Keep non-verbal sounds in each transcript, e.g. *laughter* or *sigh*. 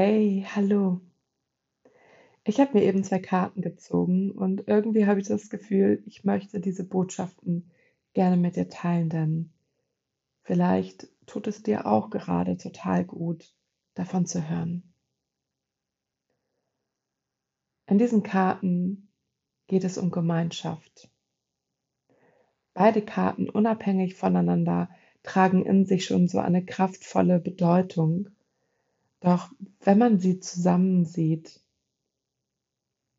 Hey, hallo. Ich habe mir eben zwei Karten gezogen und irgendwie habe ich das Gefühl, ich möchte diese Botschaften gerne mit dir teilen, denn vielleicht tut es dir auch gerade total gut, davon zu hören. In diesen Karten geht es um Gemeinschaft. Beide Karten unabhängig voneinander tragen in sich schon so eine kraftvolle Bedeutung. Doch wenn man sie zusammen sieht,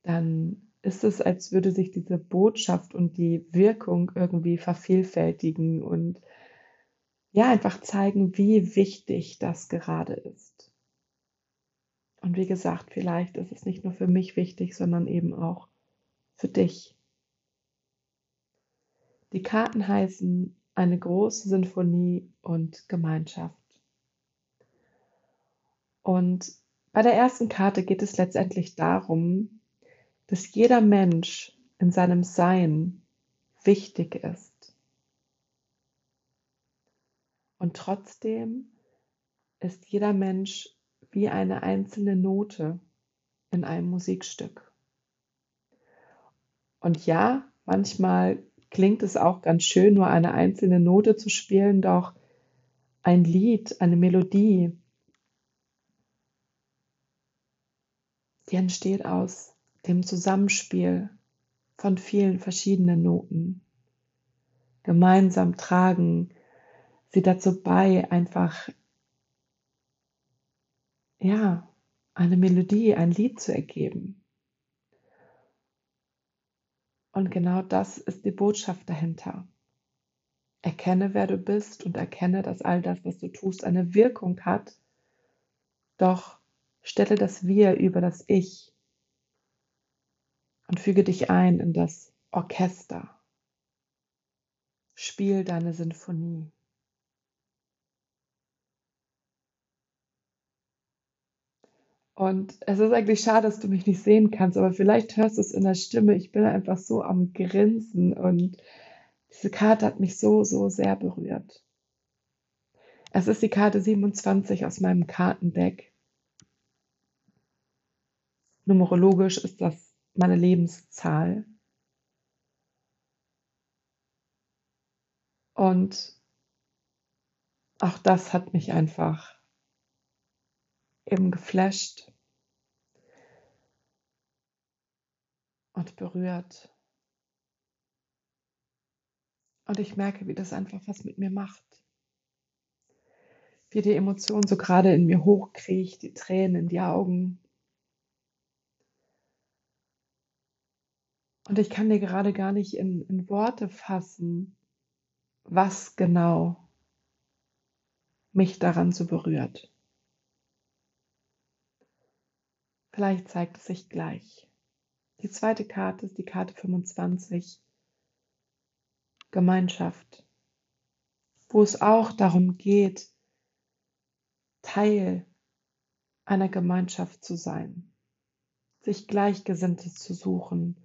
dann ist es, als würde sich diese Botschaft und die Wirkung irgendwie vervielfältigen und ja, einfach zeigen, wie wichtig das gerade ist. Und wie gesagt, vielleicht ist es nicht nur für mich wichtig, sondern eben auch für dich. Die Karten heißen eine große Sinfonie und Gemeinschaft. Und bei der ersten Karte geht es letztendlich darum, dass jeder Mensch in seinem Sein wichtig ist. Und trotzdem ist jeder Mensch wie eine einzelne Note in einem Musikstück. Und ja, manchmal klingt es auch ganz schön, nur eine einzelne Note zu spielen, doch ein Lied, eine Melodie, die entsteht aus dem Zusammenspiel von vielen verschiedenen Noten. Gemeinsam tragen sie dazu bei, einfach, ja, eine Melodie, ein Lied zu ergeben. Und genau das ist die Botschaft dahinter. Erkenne, wer du bist und erkenne, dass all das, was du tust, eine Wirkung hat. Doch stelle das Wir über das Ich und füge dich ein in das Orchester. Spiel deine Sinfonie. Und es ist eigentlich schade, dass du mich nicht sehen kannst, aber vielleicht hörst du es in der Stimme. Ich bin einfach so am Grinsen und diese Karte hat mich so, so sehr berührt. Es ist die Karte 27 aus meinem Kartendeck. Numerologisch ist das meine Lebenszahl. Und auch das hat mich einfach eben geflasht und berührt. Und ich merke, wie das einfach was mit mir macht. Wie die Emotion so gerade in mir hochkriecht, die Tränen in die Augen. Und ich kann dir gerade gar nicht in, in Worte fassen, was genau mich daran so berührt. Vielleicht zeigt es sich gleich. Die zweite Karte ist die Karte 25, Gemeinschaft, wo es auch darum geht, Teil einer Gemeinschaft zu sein, sich Gleichgesinnte zu suchen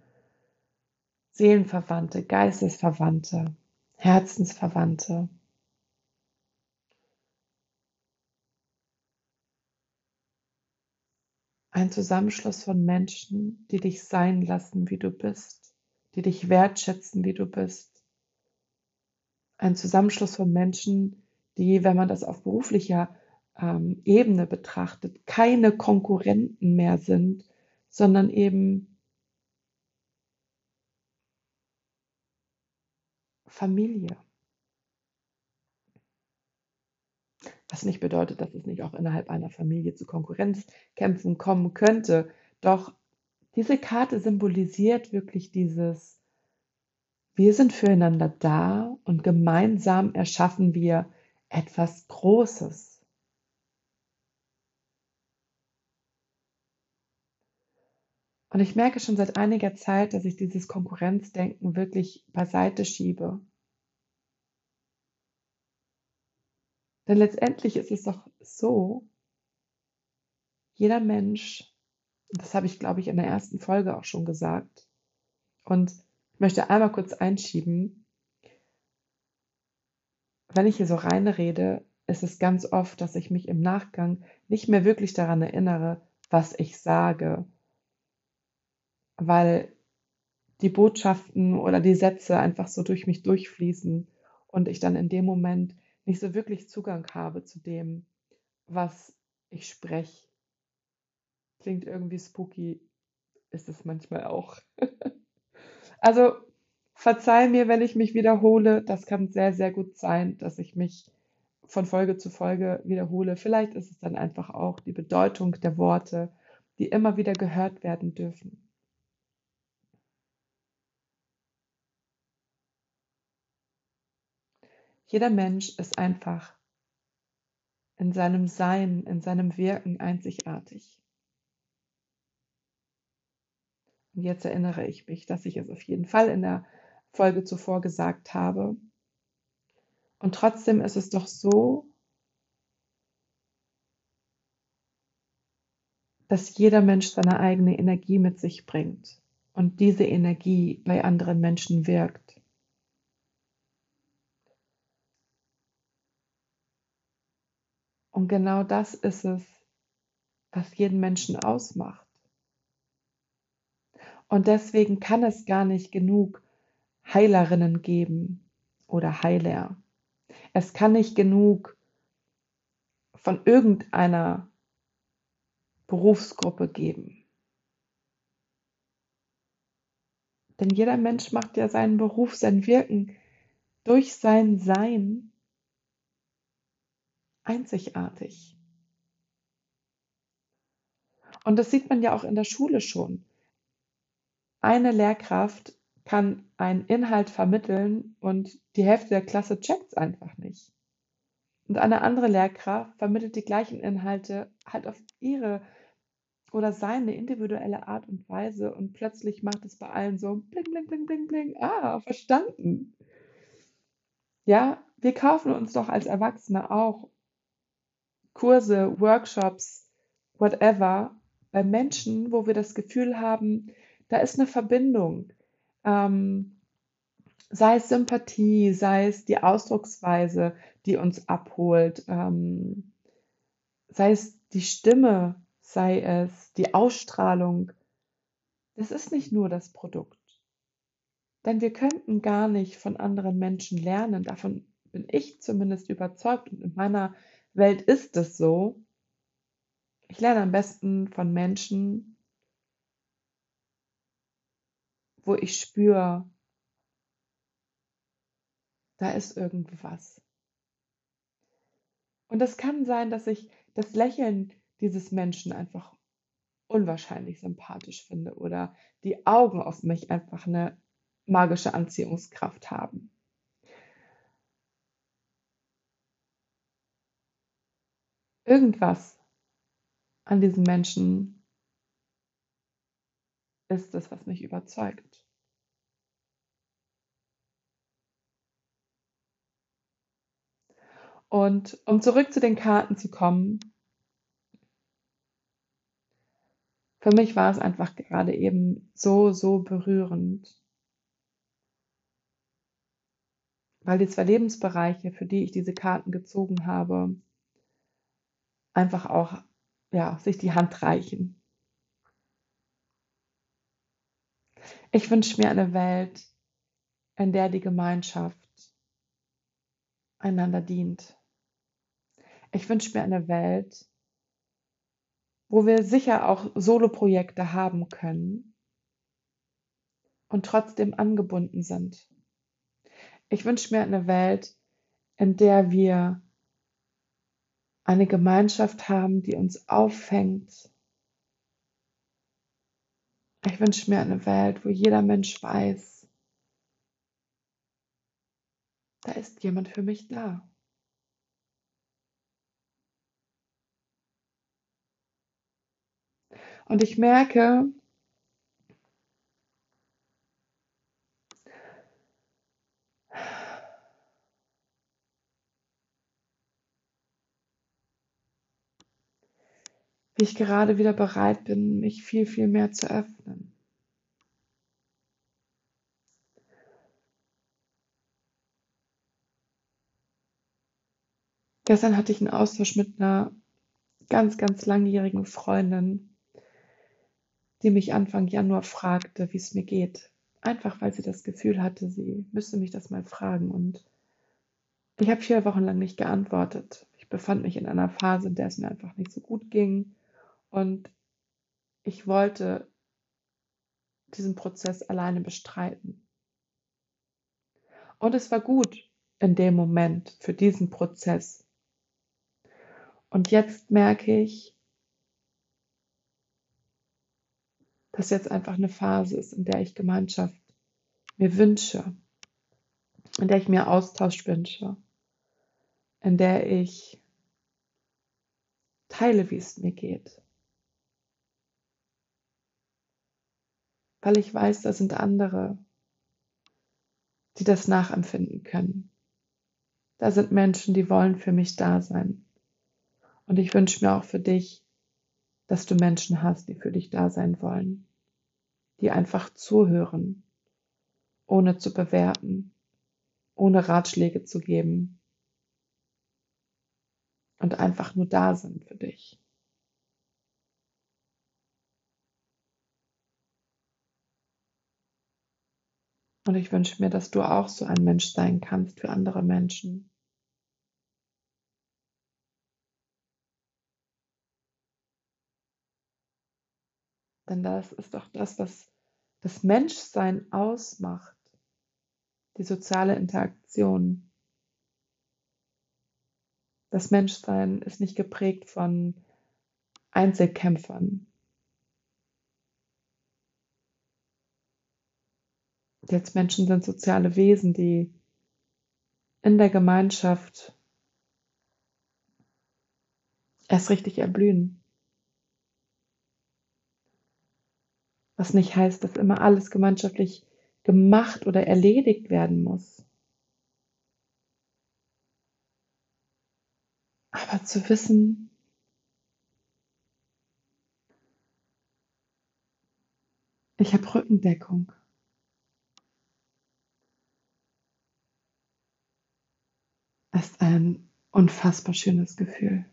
Seelenverwandte, Geistesverwandte, Herzensverwandte. Ein Zusammenschluss von Menschen, die dich sein lassen, wie du bist, die dich wertschätzen, wie du bist. Ein Zusammenschluss von Menschen, die, wenn man das auf beruflicher ähm, Ebene betrachtet, keine Konkurrenten mehr sind, sondern eben Familie. Was nicht bedeutet, dass es nicht auch innerhalb einer Familie zu Konkurrenzkämpfen kommen könnte. Doch diese Karte symbolisiert wirklich dieses, wir sind füreinander da und gemeinsam erschaffen wir etwas Großes. Und ich merke schon seit einiger Zeit, dass ich dieses Konkurrenzdenken wirklich beiseite schiebe. Denn letztendlich ist es doch so, jeder Mensch, das habe ich, glaube ich, in der ersten Folge auch schon gesagt, und ich möchte einmal kurz einschieben, wenn ich hier so reinrede, ist es ganz oft, dass ich mich im Nachgang nicht mehr wirklich daran erinnere, was ich sage, weil die Botschaften oder die Sätze einfach so durch mich durchfließen und ich dann in dem Moment nicht so wirklich Zugang habe zu dem, was ich spreche. Klingt irgendwie spooky, ist es manchmal auch. *laughs* also verzeih mir, wenn ich mich wiederhole. Das kann sehr, sehr gut sein, dass ich mich von Folge zu Folge wiederhole. Vielleicht ist es dann einfach auch die Bedeutung der Worte, die immer wieder gehört werden dürfen. Jeder Mensch ist einfach in seinem Sein, in seinem Wirken einzigartig. Und jetzt erinnere ich mich, dass ich es auf jeden Fall in der Folge zuvor gesagt habe. Und trotzdem ist es doch so, dass jeder Mensch seine eigene Energie mit sich bringt und diese Energie bei anderen Menschen wirkt. Und genau das ist es, was jeden Menschen ausmacht. Und deswegen kann es gar nicht genug Heilerinnen geben oder Heiler. Es kann nicht genug von irgendeiner Berufsgruppe geben. Denn jeder Mensch macht ja seinen Beruf, sein Wirken durch sein Sein einzigartig. Und das sieht man ja auch in der Schule schon. Eine Lehrkraft kann einen Inhalt vermitteln und die Hälfte der Klasse checkt es einfach nicht. Und eine andere Lehrkraft vermittelt die gleichen Inhalte halt auf ihre oder seine individuelle Art und Weise und plötzlich macht es bei allen so bling, bling, bling, bling, bling. Ah, verstanden. Ja, wir kaufen uns doch als Erwachsene auch Kurse, Workshops, whatever, bei Menschen, wo wir das Gefühl haben, da ist eine Verbindung. Ähm, sei es Sympathie, sei es die Ausdrucksweise, die uns abholt, ähm, sei es die Stimme, sei es die Ausstrahlung. Das ist nicht nur das Produkt. Denn wir könnten gar nicht von anderen Menschen lernen. Davon bin ich zumindest überzeugt. Und in meiner Welt ist es so. Ich lerne am besten von Menschen, wo ich spüre, da ist irgendwas. Und es kann sein, dass ich das Lächeln dieses Menschen einfach unwahrscheinlich sympathisch finde oder die Augen auf mich einfach eine magische Anziehungskraft haben. Irgendwas an diesem Menschen ist es, was mich überzeugt. Und um zurück zu den Karten zu kommen, für mich war es einfach gerade eben so, so berührend, weil die zwei Lebensbereiche, für die ich diese Karten gezogen habe, einfach auch ja, sich die Hand reichen. Ich wünsche mir eine Welt, in der die Gemeinschaft einander dient. Ich wünsche mir eine Welt, wo wir sicher auch Soloprojekte haben können und trotzdem angebunden sind. Ich wünsche mir eine Welt, in der wir eine Gemeinschaft haben, die uns auffängt. Ich wünsche mir eine Welt, wo jeder Mensch weiß, da ist jemand für mich da. Und ich merke, wie ich gerade wieder bereit bin, mich viel, viel mehr zu öffnen. Gestern hatte ich einen Austausch mit einer ganz, ganz langjährigen Freundin, die mich Anfang Januar fragte, wie es mir geht. Einfach weil sie das Gefühl hatte, sie müsste mich das mal fragen. Und ich habe vier Wochen lang nicht geantwortet. Ich befand mich in einer Phase, in der es mir einfach nicht so gut ging. Und ich wollte diesen Prozess alleine bestreiten. Und es war gut in dem Moment für diesen Prozess. Und jetzt merke ich, dass jetzt einfach eine Phase ist, in der ich Gemeinschaft mir wünsche, in der ich mir Austausch wünsche, in der ich teile, wie es mir geht. Weil ich weiß, da sind andere, die das nachempfinden können. Da sind Menschen, die wollen für mich da sein. Und ich wünsche mir auch für dich, dass du Menschen hast, die für dich da sein wollen, die einfach zuhören, ohne zu bewerten, ohne Ratschläge zu geben und einfach nur da sind für dich. Und ich wünsche mir, dass du auch so ein Mensch sein kannst für andere Menschen. Denn das ist doch das, was das Menschsein ausmacht. Die soziale Interaktion. Das Menschsein ist nicht geprägt von Einzelkämpfern. Jetzt Menschen sind soziale Wesen, die in der Gemeinschaft erst richtig erblühen. Was nicht heißt, dass immer alles gemeinschaftlich gemacht oder erledigt werden muss. Aber zu wissen, ich habe Rückendeckung. Ist ein unfassbar schönes Gefühl.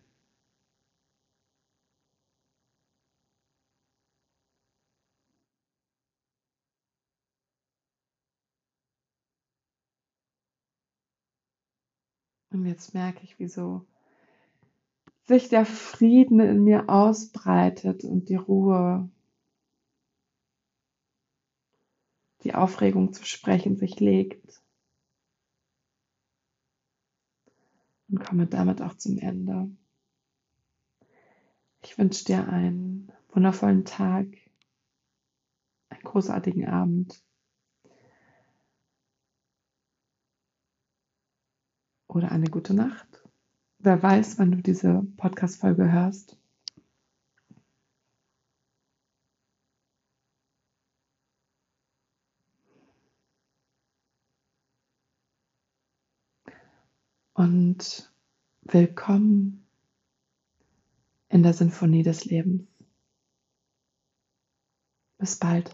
Und jetzt merke ich, wieso sich der Frieden in mir ausbreitet und die Ruhe, die Aufregung zu sprechen sich legt. Und komme damit auch zum Ende. Ich wünsche dir einen wundervollen Tag, einen großartigen Abend oder eine gute Nacht. Wer weiß, wann du diese Podcast-Folge hörst. Und willkommen in der Sinfonie des Lebens. Bis bald.